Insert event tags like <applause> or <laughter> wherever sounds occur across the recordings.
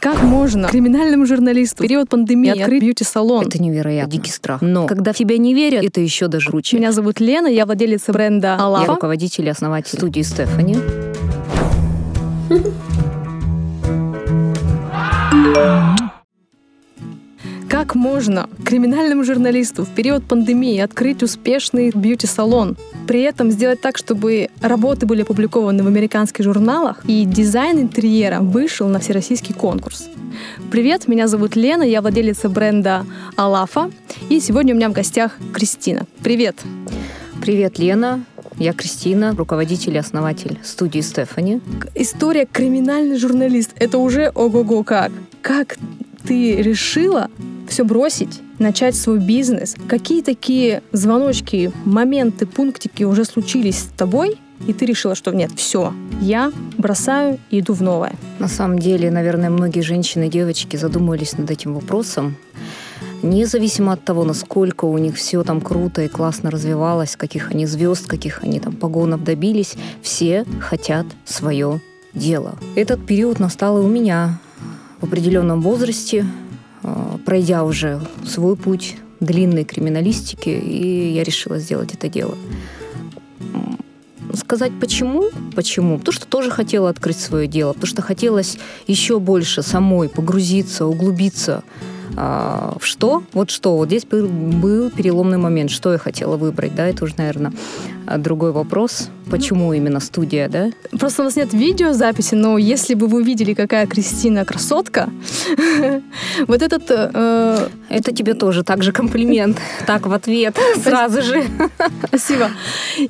Как можно криминальному журналисту в период пандемии открыть бьюти-салон? Это невероятно. Дикий страх. Но когда в тебя не верят, это еще даже круче. Меня зовут Лена, я владелица бренда Алафа. Я руководитель и основатель студии Стефани. <laughs> Как можно криминальному журналисту в период пандемии открыть успешный бьюти-салон? При этом сделать так, чтобы работы были опубликованы в американских журналах и дизайн интерьера вышел на всероссийский конкурс. Привет, меня зовут Лена, я владелица бренда Алафа, и сегодня у меня в гостях Кристина. Привет! Привет, Лена. Я Кристина, руководитель и основатель студии Стефани. История криминальный журналист. Это уже ого-го как. Как ты решила все бросить, начать свой бизнес? Какие такие звоночки, моменты, пунктики уже случились с тобой, и ты решила, что нет, все, я бросаю и иду в новое? На самом деле, наверное, многие женщины и девочки задумывались над этим вопросом. Независимо от того, насколько у них все там круто и классно развивалось, каких они звезд, каких они там погонов добились, все хотят свое дело. Этот период настал и у меня в определенном возрасте, а, пройдя уже свой путь длинной криминалистики, и я решила сделать это дело. Сказать почему? Почему? Потому что тоже хотела открыть свое дело, потому что хотелось еще больше самой погрузиться, углубиться а, в что? Вот что? Вот здесь был, был переломный момент. Что я хотела выбрать, да? Это уже, наверное, другой вопрос. Почему именно студия, да? Просто у нас нет видеозаписи, но если бы вы видели, какая Кристина красотка, <laughs> вот этот... Э, Это тебе тоже так же комплимент. <laughs> Так, в ответ сразу же. Спасибо.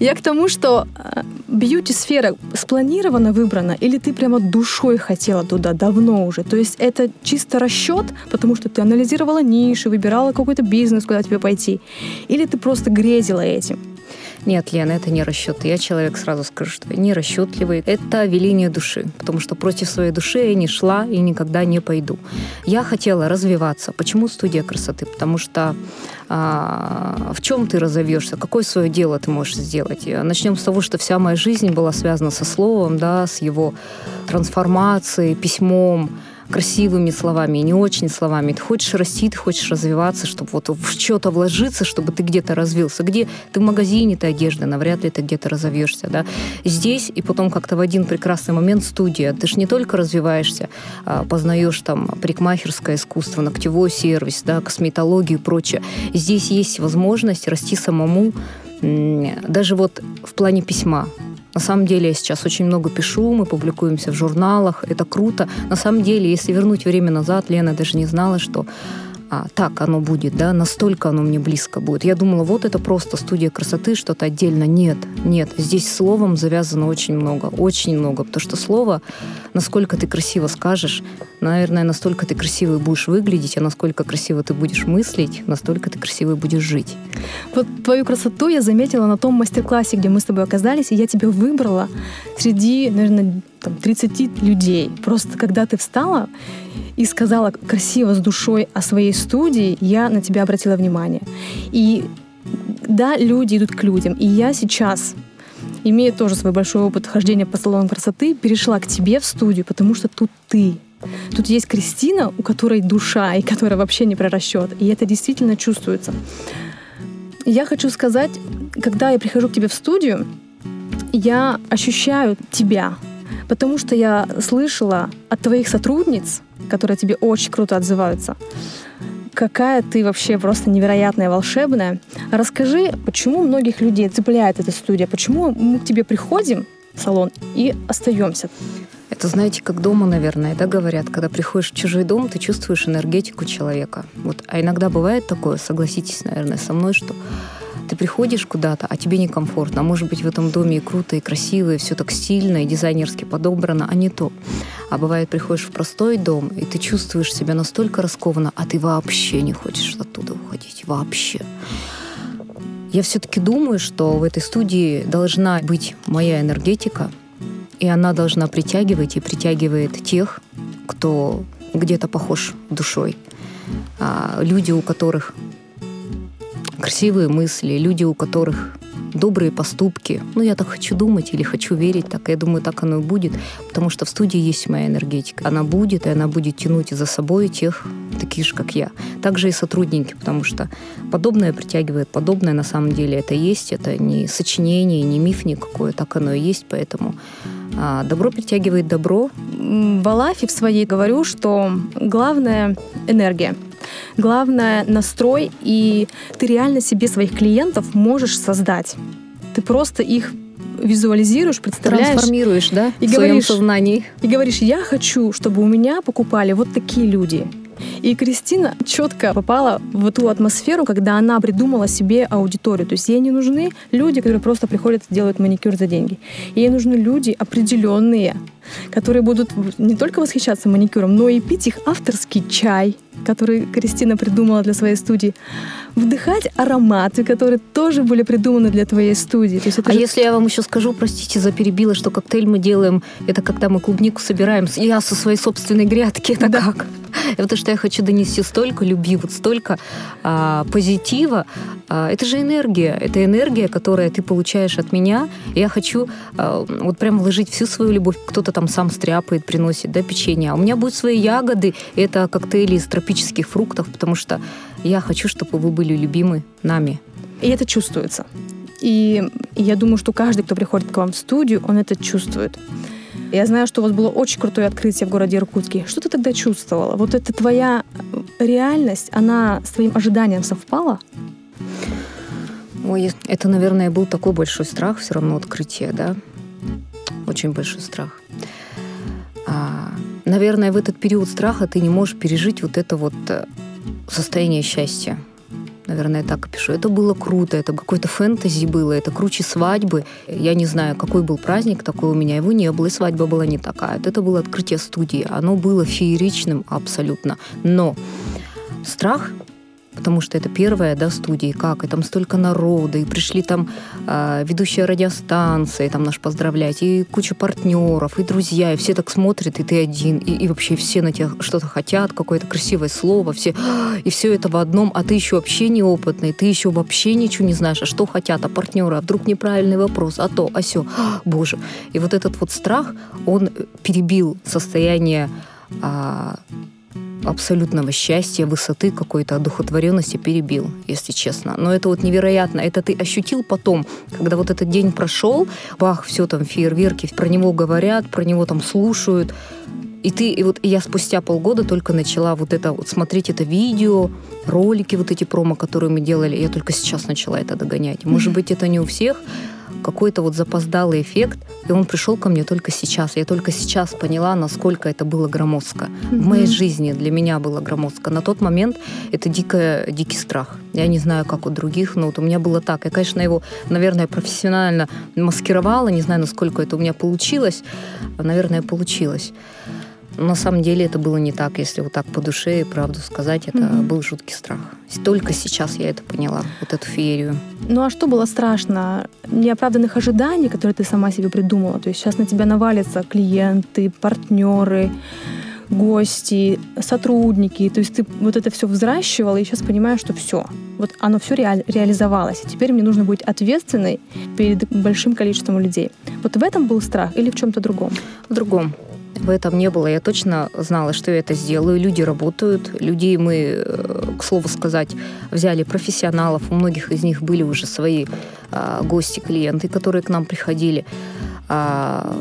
Я к тому, что э, бьюти-сфера спланирована, выбрана, или ты прямо душой хотела туда давно уже? То есть это чисто расчет, потому что ты анализировала ниши, выбирала какой-то бизнес, куда тебе пойти? Или ты просто грезила этим? Нет, Лена, это не расчет. Я человек, сразу скажу, что я не расчетливый. Это веление души, потому что против своей души я не шла и никогда не пойду. Я хотела развиваться. Почему студия красоты? Потому что а, в чем ты разовьешься, какое свое дело ты можешь сделать. Начнем с того, что вся моя жизнь была связана со словом, да, с его трансформацией, письмом, красивыми словами не очень словами. Ты хочешь расти, ты хочешь развиваться, чтобы вот в что-то вложиться, чтобы ты где-то развился. Где ты в магазине, ты одежда, навряд ли ты где-то разовьешься. Да? Здесь и потом как-то в один прекрасный момент студия. Ты же не только развиваешься, а познаешь там парикмахерское искусство, ногтевой сервис, да, косметологию и прочее. Здесь есть возможность расти самому, даже вот в плане письма. На самом деле я сейчас очень много пишу, мы публикуемся в журналах, это круто. На самом деле, если вернуть время назад, Лена даже не знала, что а, так оно будет, да, настолько оно мне близко будет. Я думала, вот это просто студия красоты, что-то отдельно. Нет, нет, здесь словом завязано очень много, очень много, потому что слово, насколько ты красиво скажешь, наверное, настолько ты красиво будешь выглядеть, а насколько красиво ты будешь мыслить, настолько ты красиво будешь жить. Вот твою красоту я заметила на том мастер-классе, где мы с тобой оказались, и я тебя выбрала среди, наверное, там, 30 людей. Просто когда ты встала и сказала красиво, с душой о своей студии, я на тебя обратила внимание. И да, люди идут к людям. И я сейчас, имея тоже свой большой опыт хождения по салонам красоты, перешла к тебе в студию, потому что тут ты. Тут есть Кристина, у которой душа, и которая вообще не про расчет. И это действительно чувствуется. Я хочу сказать, когда я прихожу к тебе в студию, я ощущаю тебя, потому что я слышала от твоих сотрудниц, которые тебе очень круто отзываются, какая ты вообще просто невероятная, волшебная. Расскажи, почему многих людей цепляет эта студия, почему мы к тебе приходим в салон и остаемся? Это, знаете, как дома, наверное, да, говорят, когда приходишь в чужой дом, ты чувствуешь энергетику человека. Вот, а иногда бывает такое, согласитесь, наверное, со мной, что ты приходишь куда-то, а тебе некомфортно. А может быть, в этом доме и круто, и красиво, и все так стильно, и дизайнерски подобрано, а не то. А бывает, приходишь в простой дом, и ты чувствуешь себя настолько раскованно, а ты вообще не хочешь оттуда уходить. Вообще. Я все-таки думаю, что в этой студии должна быть моя энергетика, и она должна притягивать и притягивает тех, кто где-то похож душой. А люди, у которых красивые мысли, люди, у которых добрые поступки. Ну, я так хочу думать или хочу верить, так я думаю, так оно и будет, потому что в студии есть моя энергетика. Она будет, и она будет тянуть за собой тех, таких же, как я. Также и сотрудники, потому что подобное притягивает подобное, на самом деле это есть, это не сочинение, не миф никакой, так оно и есть, поэтому добро притягивает добро. В Алафе в своей говорю, что главное энергия. Главное настрой, и ты реально себе своих клиентов можешь создать. Ты просто их визуализируешь, представляешь. Трансформируешь, да, и в говоришь, своем сознании. И говоришь, я хочу, чтобы у меня покупали вот такие люди. И Кристина четко попала в ту атмосферу, когда она придумала себе аудиторию. То есть ей не нужны люди, которые просто приходят и делают маникюр за деньги. Ей нужны люди определенные, которые будут не только восхищаться маникюром, но и пить их авторский чай, который Кристина придумала для своей студии, вдыхать ароматы, которые тоже были придуманы для твоей студии. То есть это а же... если я вам еще скажу, простите за перебила, что коктейль мы делаем, это когда мы клубнику собираем, я со своей собственной грядки, это да. как? Потому что я хочу донести столько любви, вот столько а, позитива. А, это же энергия, это энергия, которую ты получаешь от меня. Я хочу а, вот прям вложить всю свою любовь. Кто-то там сам стряпает, приносит, да, печенье. А у меня будут свои ягоды, это коктейли из тропических фруктов, потому что я хочу, чтобы вы были любимы нами. И это чувствуется. И я думаю, что каждый, кто приходит к вам в студию, он это чувствует. Я знаю, что у вас было очень крутое открытие в городе Иркутске. Что ты тогда чувствовала? Вот эта твоя реальность, она с твоим ожиданием совпала? Ой, это, наверное, был такой большой страх, все равно открытие, да? Очень большой страх. А, наверное, в этот период страха ты не можешь пережить вот это вот э, состояние счастья. Наверное, так и пишу. Это было круто, это какой-то фэнтези было, это круче свадьбы. Я не знаю, какой был праздник такой у меня, его не было, и свадьба была не такая. Это было открытие студии, оно было фееричным абсолютно. Но страх потому что это первая, да, студия, как, и там столько народа, и пришли там э, ведущая радиостанция, и там наш поздравлять, и куча партнеров, и друзья, и все так смотрят, и ты один, и, и вообще все на тебя что-то хотят, какое-то красивое слово, все, и все это в одном, а ты еще вообще неопытный, ты еще вообще ничего не знаешь, а что хотят, а партнеры, а вдруг неправильный вопрос, а то, а все, боже. И вот этот вот страх, он перебил состояние а, абсолютного счастья, высоты какой-то одухотворенности перебил, если честно. Но это вот невероятно. Это ты ощутил потом, когда вот этот день прошел, бах, все там фейерверки, про него говорят, про него там слушают. И ты, и вот и я спустя полгода только начала вот это, вот смотреть это видео, ролики вот эти промо, которые мы делали, я только сейчас начала это догонять. Может быть, это не у всех, какой-то вот запоздалый эффект, и он пришел ко мне только сейчас. Я только сейчас поняла, насколько это было громоздко. Mm-hmm. В моей жизни для меня было громоздко. На тот момент это дико, дикий страх. Я не знаю, как у других, но вот у меня было так. Я, конечно, его, наверное, профессионально маскировала, не знаю, насколько это у меня получилось. Наверное, получилось на самом деле это было не так, если вот так по душе и правду сказать, это mm-hmm. был жуткий страх. Только сейчас я это поняла, вот эту феерию. Ну а что было страшно? Неоправданных ожиданий, которые ты сама себе придумала. То есть сейчас на тебя навалятся клиенты, партнеры, гости, сотрудники. То есть ты вот это все взращивала и сейчас понимаешь, что все, вот оно все реаль, реализовалось. И теперь мне нужно быть ответственной перед большим количеством людей. Вот в этом был страх или в чем-то другом? В другом в этом не было. Я точно знала, что я это сделаю. Люди работают. Людей мы, э, к слову сказать, взяли профессионалов. У многих из них были уже свои а, гости, клиенты, которые к нам приходили. А,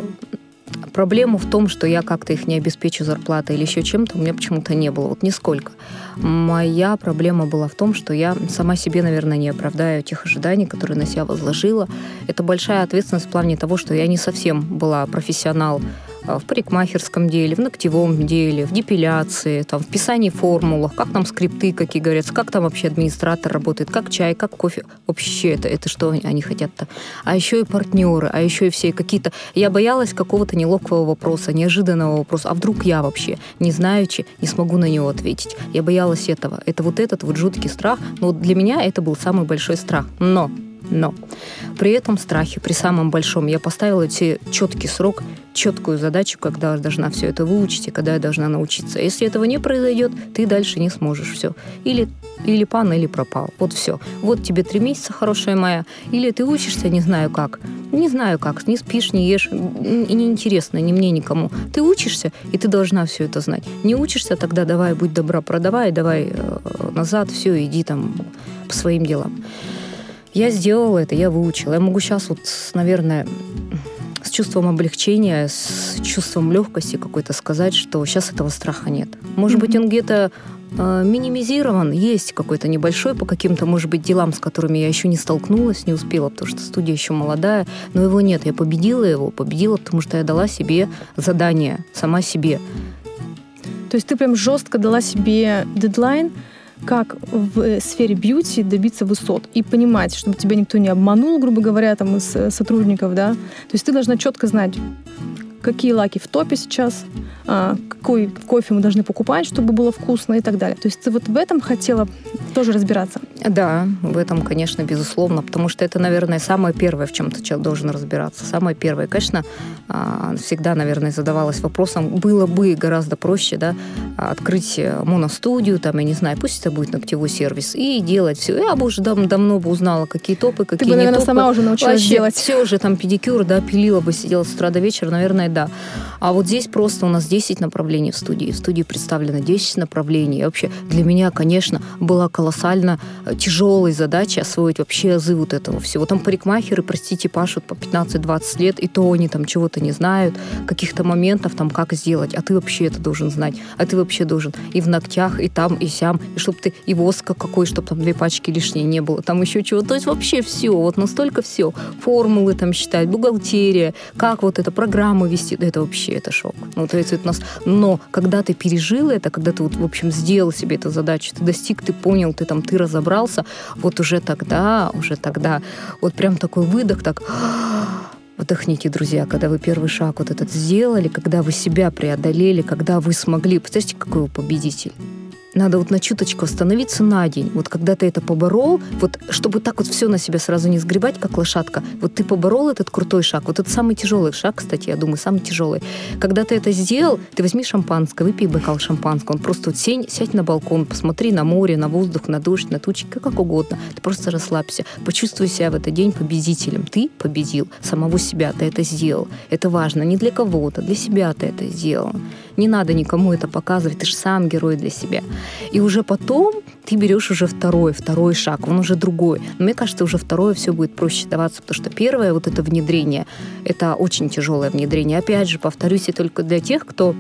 Проблема в том, что я как-то их не обеспечу зарплатой или еще чем-то, у меня почему-то не было, вот нисколько. Моя проблема была в том, что я сама себе, наверное, не оправдаю тех ожиданий, которые на себя возложила. Это большая ответственность в плане того, что я не совсем была профессионал в парикмахерском деле, в ногтевом деле, в депиляции, там, в писании формулах, как там скрипты, какие говорят, как там вообще администратор работает, как чай, как кофе. Вообще это, это что они хотят-то? А еще и партнеры, а еще и все какие-то... Я боялась какого-то неловкого вопроса, неожиданного вопроса. А вдруг я вообще, не знаючи, не смогу на него ответить? Я боялась этого. Это вот этот вот жуткий страх. Но вот для меня это был самый большой страх. Но Но при этом страхе, при самом большом, я поставила тебе четкий срок, четкую задачу, когда я должна все это выучить и когда я должна научиться. Если этого не произойдет, ты дальше не сможешь все. Или или пан, или пропал. Вот все. Вот тебе три месяца, хорошая моя. Или ты учишься, не знаю как. Не знаю как. Не спишь, не ешь. И неинтересно ни мне, никому. Ты учишься, и ты должна все это знать. Не учишься, тогда давай, будь добра, продавай, давай э, назад, все, иди там по своим делам. Я сделала это, я выучила. Я могу сейчас вот, наверное, с чувством облегчения, с чувством легкости какой-то сказать, что сейчас этого страха нет. Может mm-hmm. быть, он где-то э, минимизирован, есть какой-то небольшой по каким-то, может быть, делам, с которыми я еще не столкнулась, не успела, потому что студия еще молодая, но его нет. Я победила его, победила, потому что я дала себе задание, сама себе. То есть ты прям жестко дала себе дедлайн, как в э, сфере бьюти добиться высот и понимать, чтобы тебя никто не обманул, грубо говоря, там из э, сотрудников, да. То есть ты должна четко знать, какие лаки в топе сейчас, а, какой кофе мы должны покупать, чтобы было вкусно и так далее. То есть ты вот в этом хотела тоже разбираться? Да, в этом, конечно, безусловно, потому что это, наверное, самое первое, в чем ты человек должен разбираться. Самое первое, конечно, а, всегда, наверное, задавалась вопросом, было бы гораздо проще, да, открыть моностудию, там, я не знаю, пусть это будет ногтевой сервис, и делать все. Я бы уже дав давно бы узнала, какие топы, какие Ты бы, наверное, сама уже научилась Вообще, делать. Все уже, там, педикюр, да, пилила бы, сидела с утра до вечера, наверное, да. А вот здесь просто у нас 10 направлений в студии. В студии представлено 10 направлений. И вообще для меня, конечно, была колоссально тяжелой задачей освоить вообще азы вот этого всего. Там парикмахеры, простите, пашут по 15-20 лет, и то они там чего-то не знают, каких-то моментов там, как сделать. А ты вообще это должен знать. А ты вообще должен и в ногтях, и там, и сям, и чтобы ты и воска какой, чтобы там две пачки лишние не было, там еще чего. То есть вообще все, вот настолько все. Формулы там считать, бухгалтерия, как вот эта программа вести, это вообще это шок. Ну, то есть это нас... Но когда ты пережил это, когда ты вот, в общем, сделал себе эту задачу, ты достиг, ты понял, ты там, ты разобрался, вот уже тогда, уже тогда, вот прям такой выдох, так <gasps> Вдохните, друзья, когда вы первый шаг вот этот сделали, когда вы себя преодолели, когда вы смогли. Представьте, какой вы победитель надо вот на чуточку остановиться на день. Вот когда ты это поборол, вот чтобы так вот все на себя сразу не сгребать, как лошадка, вот ты поборол этот крутой шаг. Вот это самый тяжелый шаг, кстати, я думаю, самый тяжелый. Когда ты это сделал, ты возьми шампанское, выпей бокал шампанского, он просто вот сень, сядь на балкон, посмотри на море, на воздух, на дождь, на тучи, как угодно. Ты просто расслабься, почувствуй себя в этот день победителем. Ты победил самого себя, ты это сделал. Это важно не для кого-то, для себя ты это сделал. Не надо никому это показывать, ты же сам герой для себя. И уже потом ты берешь уже второй, второй шаг, он уже другой. Но мне кажется, уже второе все будет проще даваться, потому что первое вот это внедрение, это очень тяжелое внедрение. Опять же, повторюсь, и только для тех, кто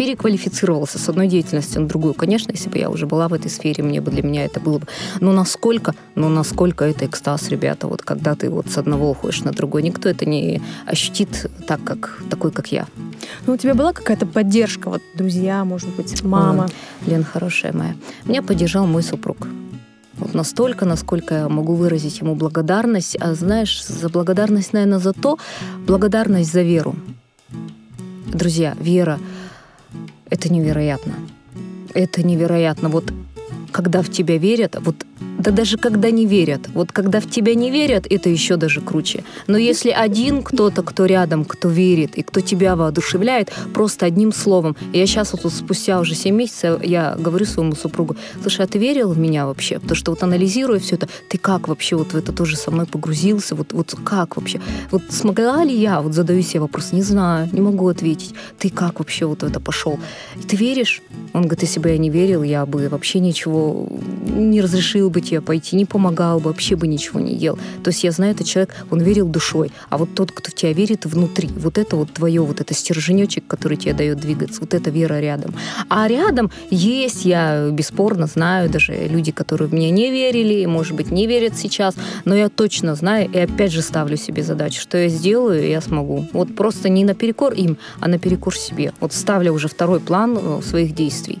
переквалифицировался с одной деятельности на другую. Конечно, если бы я уже была в этой сфере, мне бы для меня это было бы. Но насколько, но насколько это экстаз, ребята, вот когда ты вот с одного уходишь на другой, никто это не ощутит так, как такой, как я. Ну, у тебя была какая-то поддержка, вот друзья, может быть, мама? Ой, Лен, хорошая моя. Меня поддержал мой супруг. Вот настолько, насколько я могу выразить ему благодарность. А знаешь, за благодарность, наверное, за то, благодарность за веру. Друзья, вера — это невероятно. Это невероятно. Вот когда в тебя верят, вот да даже когда не верят. Вот когда в тебя не верят, это еще даже круче. Но если один кто-то, кто рядом, кто верит и кто тебя воодушевляет, просто одним словом. Я сейчас вот спустя уже 7 месяцев, я говорю своему супругу, слушай, а ты верил в меня вообще? Потому что вот анализируя все это, ты как вообще вот в это тоже со мной погрузился? Вот, вот как вообще? Вот смогла ли я? Вот задаю себе вопрос, не знаю, не могу ответить. Ты как вообще вот в это пошел? И ты веришь? Он говорит, если бы я не верил, я бы вообще ничего не разрешил бы тебе пойти, не помогал бы, вообще бы ничего не делал. То есть я знаю, этот человек, он верил душой. А вот тот, кто в тебя верит внутри, вот это вот твое, вот это стерженечек, который тебе дает двигаться, вот эта вера рядом. А рядом есть, я бесспорно знаю, даже люди, которые в меня не верили, может быть, не верят сейчас, но я точно знаю и опять же ставлю себе задачу, что я сделаю, я смогу. Вот просто не наперекор им, а наперекор себе. Вот ставлю уже второй план э, своих действий.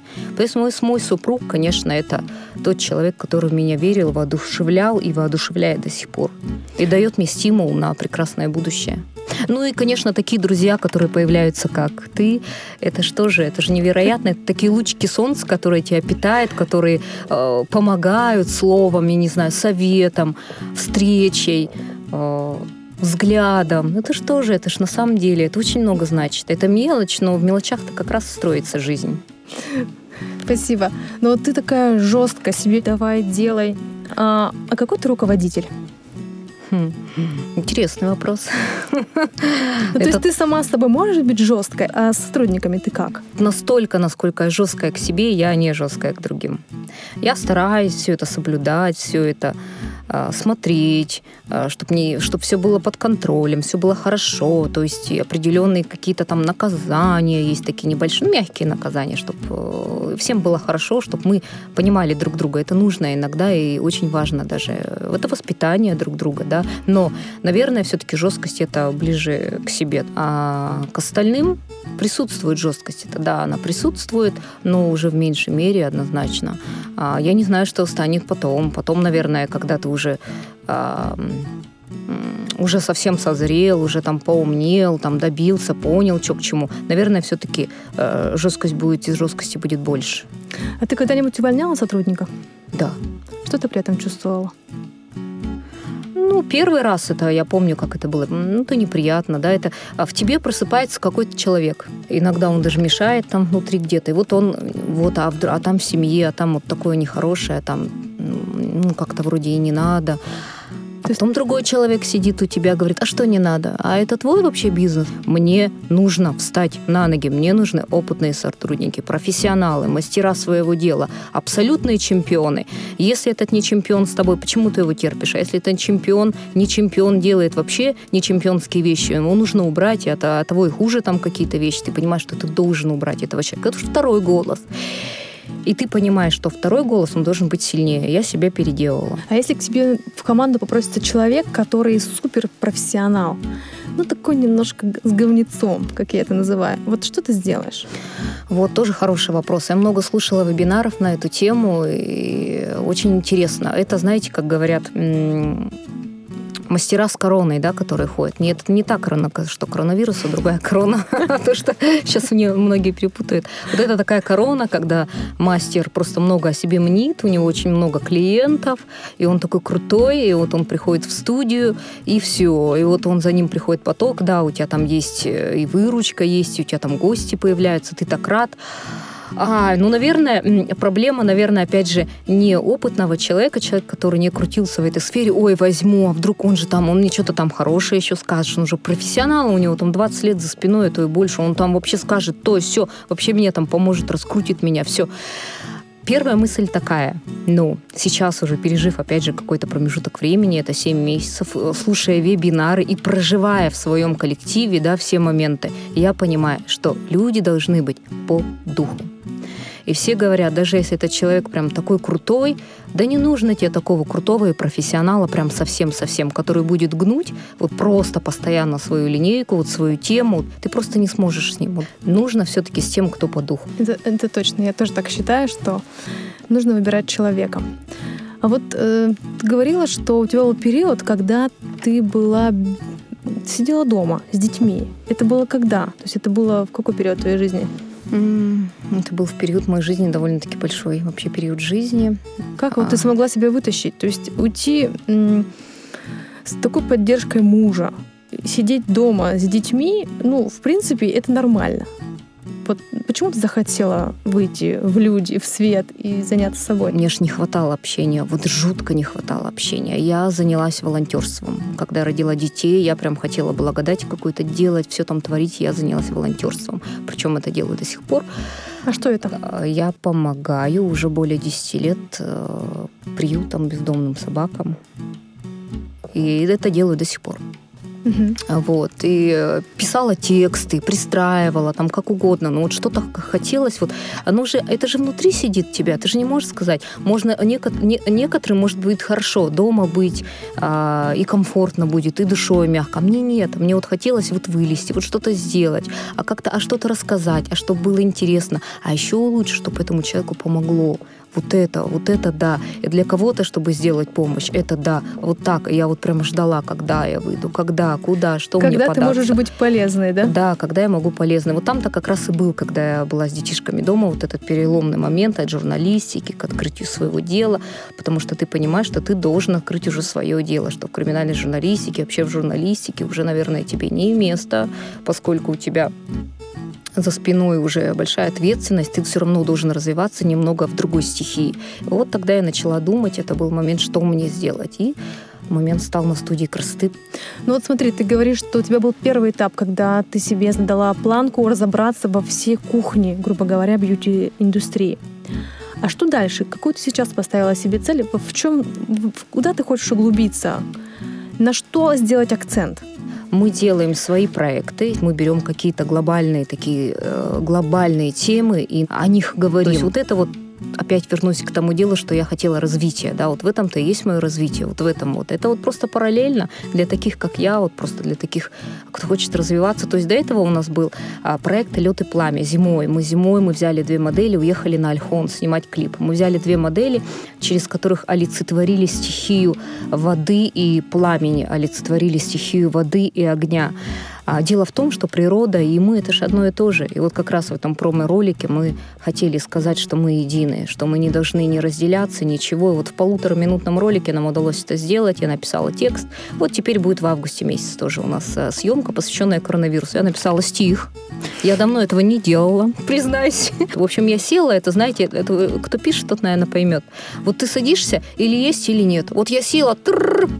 Мой, мой супруг, конечно, это тот человек, который в меня верил, воодушевлял и воодушевляет до сих пор. И дает мне стимул на прекрасное будущее. Ну и, конечно, такие друзья, которые появляются, как ты, это что же, это же невероятно. Это такие лучики солнца, которые тебя питают, которые э, помогают словом, я не знаю, советом, встречей, э, взглядом. Это что же, это же на самом деле, это очень много значит. Это мелочь, но в мелочах-то как раз строится жизнь. Спасибо. Но вот ты такая жесткая, себе давай, делай. А, а какой ты руководитель? Хм. Интересный вопрос. Ну, то есть ты сама с тобой можешь быть жесткой, а с сотрудниками ты как? Настолько, насколько я жесткая к себе, я не жесткая к другим. Я стараюсь все это соблюдать, все это смотреть, а, чтобы не, чтобы все было под контролем, все было хорошо, то есть определенные какие-то там наказания есть такие небольшие, ну, мягкие наказания, чтобы э, всем было хорошо, чтобы мы понимали друг друга. Это нужно иногда и очень важно даже. Это воспитание друг друга, да. Но, наверное, все-таки жесткость это ближе к себе, а к остальным присутствует жесткость. Это да, она присутствует, но уже в меньшей мере однозначно. А я не знаю, что станет потом. Потом, наверное, когда ты уже а, уже совсем созрел, уже там поумнел, там добился, понял, что к чему. Наверное, все-таки э, жесткость будет, из жесткости будет больше. А ты когда-нибудь увольняла сотрудника? Да. Что ты при этом чувствовала? Ну, первый раз это, я помню, как это было. Ну, это неприятно, да, это а в тебе просыпается какой-то человек. Иногда он даже мешает там внутри где-то. И вот он, вот, а, а там в семье, а там вот такое нехорошее, а там, ну, как-то вроде и не надо. А потом другой человек сидит у тебя, говорит, а что не надо? А это твой вообще бизнес? Мне нужно встать на ноги, мне нужны опытные сотрудники, профессионалы, мастера своего дела, абсолютные чемпионы. Если этот не чемпион с тобой, почему ты его терпишь? А если этот чемпион, не чемпион делает вообще не чемпионские вещи, ему нужно убрать, и от, того и хуже там какие-то вещи, ты понимаешь, что ты должен убрать этого человека. Это второй голос и ты понимаешь, что второй голос, он должен быть сильнее. Я себя переделала. А если к тебе в команду попросится человек, который суперпрофессионал, ну, такой немножко с говнецом, как я это называю. Вот что ты сделаешь? Вот тоже хороший вопрос. Я много слушала вебинаров на эту тему, и очень интересно. Это, знаете, как говорят, мастера с короной, да, которые ходят. Нет, это не та корона, что коронавирус, а другая корона. <laughs> То, что сейчас мне многие перепутают. Вот это такая корона, когда мастер просто много о себе мнит, у него очень много клиентов, и он такой крутой, и вот он приходит в студию, и все. И вот он за ним приходит поток, да, у тебя там есть э, и выручка есть, у тебя там гости появляются, ты так рад. А, ну, наверное, проблема, наверное, опять же, не опытного человека, человек, который не крутился в этой сфере, ой, возьму, а вдруг он же там, он мне что-то там хорошее еще скажет, он уже профессионал, у него там 20 лет за спиной, а то и больше, он там вообще скажет то, все, вообще мне там поможет, раскрутит меня, все. Первая мысль такая, ну, сейчас уже пережив, опять же, какой-то промежуток времени, это 7 месяцев, э, слушая вебинары и проживая в своем коллективе, да, все моменты, я понимаю, что люди должны быть по духу. И все говорят, даже если этот человек прям такой крутой, да не нужно тебе такого крутого и профессионала прям совсем-совсем, который будет гнуть вот просто постоянно свою линейку, вот свою тему. Ты просто не сможешь с ним. Нужно все-таки с тем, кто по духу. Это, это точно. Я тоже так считаю, что нужно выбирать человека. А вот э, ты говорила, что у тебя был период, когда ты была сидела дома с детьми. Это было когда? То есть это было в какой период твоей жизни? Это был в период моей жизни довольно-таки большой вообще период жизни. Как вот а... ты смогла себя вытащить? То есть уйти с такой поддержкой мужа, сидеть дома с детьми, ну, в принципе, это нормально. Вот почему ты захотела выйти в люди, в свет и заняться собой? Мне же не хватало общения, вот жутко не хватало общения. Я занялась волонтерством. Когда родила детей, я прям хотела благодать какую-то делать, все там творить, я занялась волонтерством. Причем это делаю до сих пор. А что это? А, я помогаю уже более 10 лет э, приютам, бездомным собакам. И это делаю до сих пор. Угу. Вот. И э, писала тексты, пристраивала, там как угодно. Но вот что-то хотелось. Вот оно же, это же внутри сидит тебя. Ты же не можешь сказать. Можно, некоторым может быть хорошо дома быть, а, и комфортно будет, и душой мягко. А мне нет. Мне вот хотелось вот вылезти, вот что-то сделать, а как-то, а что-то рассказать, а чтобы было интересно. А еще лучше, чтобы этому человеку помогло вот это, вот это да. И для кого-то, чтобы сделать помощь, это да. Вот так. Я вот прямо ждала, когда я выйду, когда, куда, что когда мне Когда ты можешь быть полезной, да? Да, когда я могу полезной. Вот там-то как раз и был, когда я была с детишками дома, вот этот переломный момент от журналистики к открытию своего дела, потому что ты понимаешь, что ты должен открыть уже свое дело, что в криминальной журналистике, вообще в журналистике уже, наверное, тебе не место, поскольку у тебя за спиной уже большая ответственность, ты все равно должен развиваться немного в другой стихии. Вот тогда я начала думать, это был момент, что мне сделать. И момент стал на студии красоты. Ну вот смотри, ты говоришь, что у тебя был первый этап, когда ты себе задала планку разобраться во всей кухне, грубо говоря, бьюти-индустрии. А что дальше? Какую ты сейчас поставила себе цель? В чем, куда ты хочешь углубиться? На что сделать акцент? Мы делаем свои проекты, мы берем какие-то глобальные такие э, глобальные темы и о них говорим. То есть вот это вот опять вернусь к тому делу, что я хотела развития, да, вот в этом-то и есть мое развитие, вот в этом вот. Это вот просто параллельно для таких, как я, вот просто для таких, кто хочет развиваться. То есть до этого у нас был а, проект «Лед и пламя» зимой. Мы зимой, мы взяли две модели, уехали на Альхон снимать клип. Мы взяли две модели, через которых олицетворили стихию воды и пламени, олицетворили стихию воды и огня. А дело в том, что природа и мы — это же одно и то же. И вот как раз в этом промо-ролике мы хотели сказать, что мы едины, что мы не должны не разделяться, ничего. И вот в полутораминутном ролике нам удалось это сделать. Я написала текст. Вот теперь будет в августе месяц тоже у нас э, съемка, посвященная коронавирусу. Я написала стих. Я давно этого не делала, <laughs> признаюсь. В общем, я села, это, знаете, это, кто пишет, тот, наверное, поймет. Вот ты садишься, или есть, или нет. Вот я села,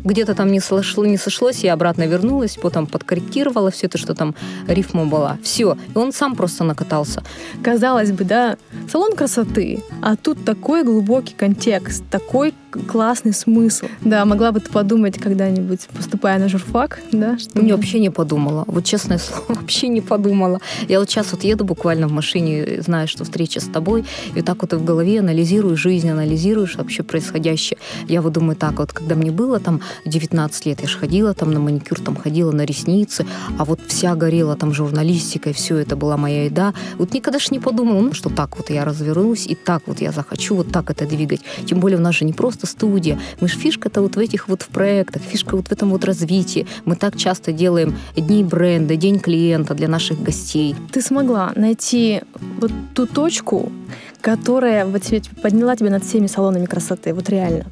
где-то там не, сошло, не сошлось, я обратно вернулась, потом подкорректировала все это, что там рифма была. Все. И он сам просто накатался. Казалось бы, да, салон красоты, а тут такой глубокий контекст, такой классный смысл. Да, могла бы ты подумать когда-нибудь, поступая на журфак, да? Что не, вообще не подумала. Вот честное <laughs> слово, вообще не подумала. Я вот сейчас вот еду буквально в машине, знаю, что встреча с тобой, и так вот и в голове анализирую жизнь, анализируешь вообще происходящее. Я вот думаю так, вот когда мне было там 19 лет, я же ходила там на маникюр, там ходила на ресницы, а вот вся горела там журналистикой, все это была моя еда. Вот никогда же не подумала, ну, что так вот я развернусь, и так вот я захочу вот так это двигать. Тем более у нас же не просто просто студия. Мы же фишка-то вот в этих вот в проектах, фишка вот в этом вот развитии. Мы так часто делаем дни бренда, день клиента для наших гостей. Ты смогла найти вот ту точку, которая вот подняла тебя над всеми салонами красоты, вот реально.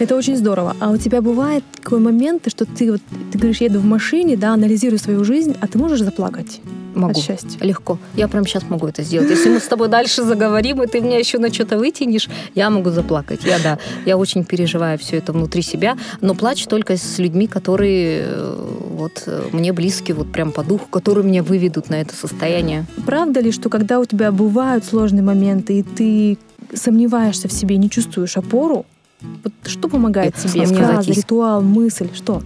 Это очень здорово. А у тебя бывает такой момент, что ты вот ты говоришь, еду в машине, да, анализирую свою жизнь, а ты можешь заплакать? Могу. От счастья. Легко. Я прямо сейчас могу это сделать. Если мы с тобой дальше заговорим, и ты меня еще на что-то вытянешь, я могу заплакать. Я, да, я очень переживаю все это внутри себя, но плачу только с людьми, которые э, вот э, мне близки, вот прям по духу, которые меня выведут на это состояние. Правда ли, что когда у тебя бывают сложные моменты, и ты сомневаешься в себе, не чувствуешь опору, вот что помогает это тебе? Фраза, ритуал, мысль, что?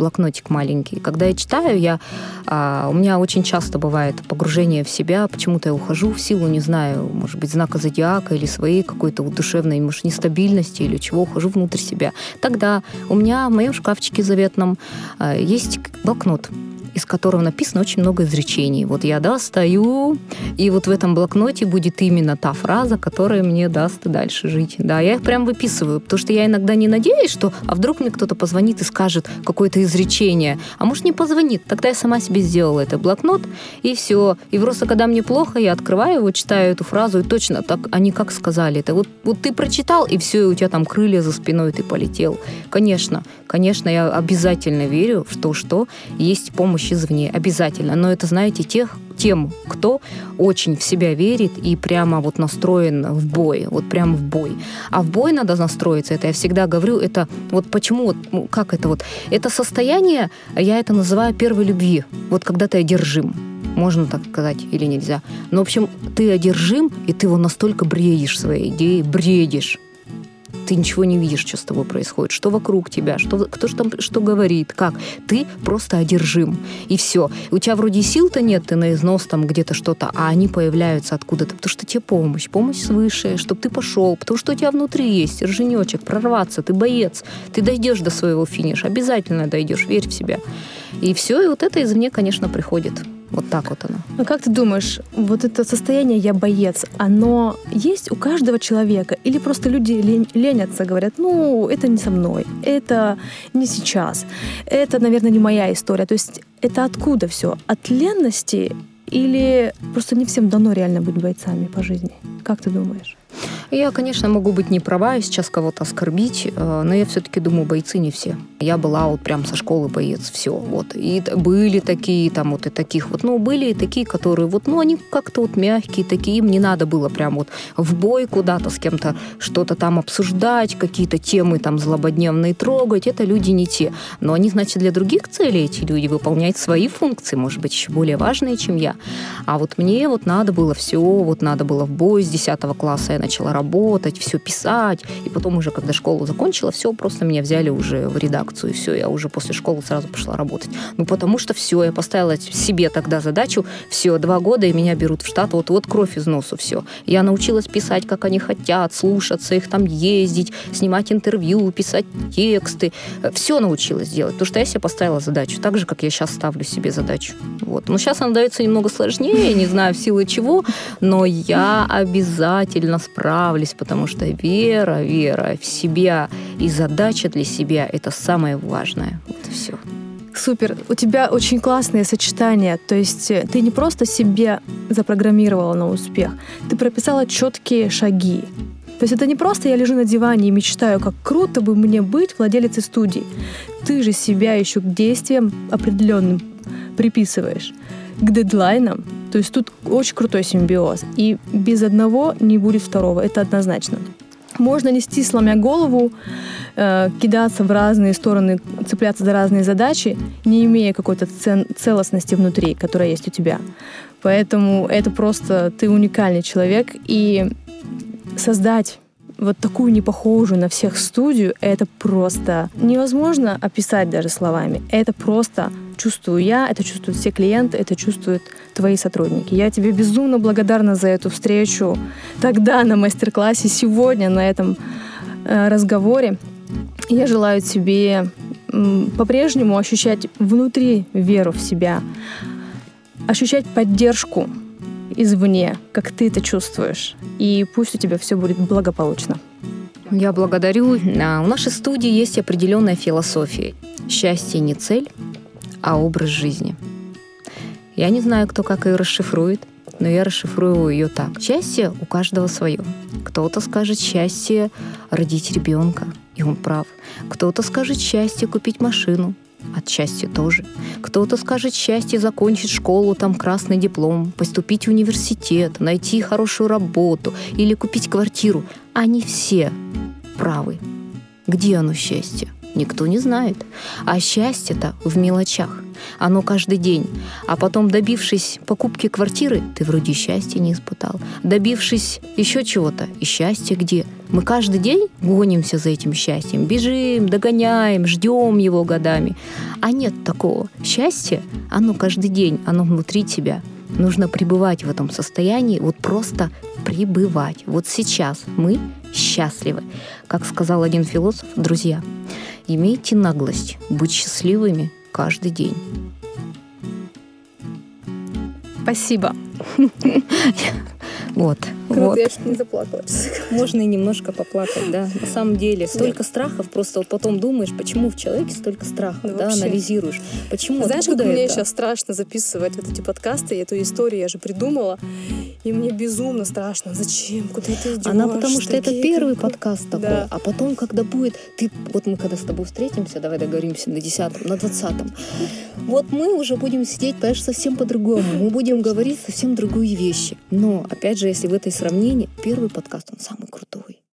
блокнотик маленький. Когда я читаю, я, а, у меня очень часто бывает погружение в себя, почему-то я ухожу в силу, не знаю, может быть, знака зодиака или своей какой-то вот душевной, может, нестабильности или чего, ухожу внутрь себя. Тогда у меня в моем шкафчике заветном а, есть блокнот из которого написано очень много изречений. Вот я достаю, и вот в этом блокноте будет именно та фраза, которая мне даст дальше жить. Да, я их прям выписываю, потому что я иногда не надеюсь, что а вдруг мне кто-то позвонит и скажет какое-то изречение, а может не позвонит. Тогда я сама себе сделала этот блокнот, и все. И просто когда мне плохо, я открываю его, читаю эту фразу, и точно так они как сказали. Это вот, вот ты прочитал, и все, и у тебя там крылья за спиной, ты полетел. Конечно, конечно, я обязательно верю в то, что есть помощь помощь извне, обязательно. Но это, знаете, тех, тем, кто очень в себя верит и прямо вот настроен в бой, вот прямо в бой. А в бой надо настроиться, это я всегда говорю, это вот почему, вот, ну, как это вот, это состояние, я это называю первой любви, вот когда ты одержим, можно так сказать или нельзя. Но, в общем, ты одержим, и ты его настолько бредишь своей идеей, бредишь, ты ничего не видишь, что с тобой происходит, что вокруг тебя, что, кто же там что говорит, как. Ты просто одержим. И все. У тебя вроде сил-то нет, ты на износ там где-то что-то, а они появляются откуда-то, потому что тебе помощь, помощь свыше, чтобы ты пошел, потому что у тебя внутри есть рженечек, прорваться, ты боец, ты дойдешь до своего финиша, обязательно дойдешь, верь в себя. И все, и вот это извне, конечно, приходит. Вот так вот оно. А как ты думаешь, вот это состояние «я боец», оно есть у каждого человека? Или просто люди ленятся, говорят, ну, это не со мной, это не сейчас, это, наверное, не моя история. То есть это откуда все? От ленности или просто не всем дано реально быть бойцами по жизни? Как ты думаешь? Я, конечно, могу быть не права и сейчас кого-то оскорбить, э, но я все-таки думаю, бойцы не все. Я была вот прям со школы боец, все. Вот. И были такие, там вот и таких вот, ну, были и такие, которые вот, ну, они как-то вот мягкие такие, им не надо было прям вот в бой куда-то с кем-то что-то там обсуждать, какие-то темы там злободневные трогать. Это люди не те. Но они, значит, для других целей эти люди выполняют свои функции, может быть, еще более важные, чем я. А вот мне вот надо было все, вот надо было в бой с 10 класса начала работать, все писать. И потом уже, когда школу закончила, все, просто меня взяли уже в редакцию. И все, я уже после школы сразу пошла работать. Ну, потому что все, я поставила себе тогда задачу, все, два года, и меня берут в штат, вот-вот кровь из носу, все. Я научилась писать, как они хотят, слушаться их там, ездить, снимать интервью, писать тексты. Все научилась делать, потому что я себе поставила задачу, так же, как я сейчас ставлю себе задачу. Вот. Но сейчас она дается немного сложнее, не знаю, в силу чего, но я обязательно справлюсь потому что вера, вера в себя и задача для себя — это самое важное. Вот и все. Супер. У тебя очень классные сочетания. То есть э, ты не просто себе запрограммировала на успех, ты прописала четкие шаги. То есть это не просто я лежу на диване и мечтаю, как круто бы мне быть владелицей студии. Ты же себя еще к действиям определенным приписываешь к дедлайнам. То есть тут очень крутой симбиоз. И без одного не будет второго. Это однозначно. Можно нести, сломя голову, э, кидаться в разные стороны, цепляться за разные задачи, не имея какой-то целостности внутри, которая есть у тебя. Поэтому это просто ты уникальный человек. И создать вот такую непохожую на всех студию, это просто невозможно описать даже словами. Это просто чувствую я, это чувствуют все клиенты, это чувствуют твои сотрудники. Я тебе безумно благодарна за эту встречу тогда на мастер-классе, сегодня на этом э, разговоре. Я желаю тебе по-прежнему ощущать внутри веру в себя, ощущать поддержку извне, как ты это чувствуешь. И пусть у тебя все будет благополучно. Я благодарю. А, у нашей студии есть определенная философия. Счастье не цель, а образ жизни. Я не знаю, кто как ее расшифрует, но я расшифрую ее так. Счастье у каждого свое. Кто-то скажет счастье родить ребенка, и он прав. Кто-то скажет счастье купить машину, от счастья тоже. Кто-то скажет счастье закончить школу, там красный диплом, поступить в университет, найти хорошую работу или купить квартиру. Они все правы. Где оно счастье? Никто не знает. А счастье-то в мелочах. Оно каждый день. А потом, добившись покупки квартиры, ты вроде счастья не испытал. Добившись еще чего-то, и счастье где? Мы каждый день гонимся за этим счастьем. Бежим, догоняем, ждем его годами. А нет такого. Счастье, оно каждый день, оно внутри тебя. Нужно пребывать в этом состоянии, вот просто пребывать. Вот сейчас мы счастливы. Как сказал один философ, друзья, имейте наглость быть счастливыми каждый день. Спасибо. <laughs> Вот. Круто, вот. я чуть не заплакала. Можно и немножко поплакать, да. На самом деле, столько страхов, просто вот потом думаешь, почему в человеке столько страхов, да, да анализируешь. Почему? Знаешь, как это? мне сейчас страшно записывать вот эти подкасты, эту историю я же придумала, и мне безумно страшно. Зачем? Куда ты идешь? Она потому что это первый подкаст такой, да. а потом, когда будет, ты, вот мы когда с тобой встретимся, давай договоримся на десятом, на двадцатом, вот мы уже будем сидеть, понимаешь, совсем по-другому. Мы будем говорить совсем другие вещи. Но, опять же, если в этой сравнении, первый подкаст, он самый крутой.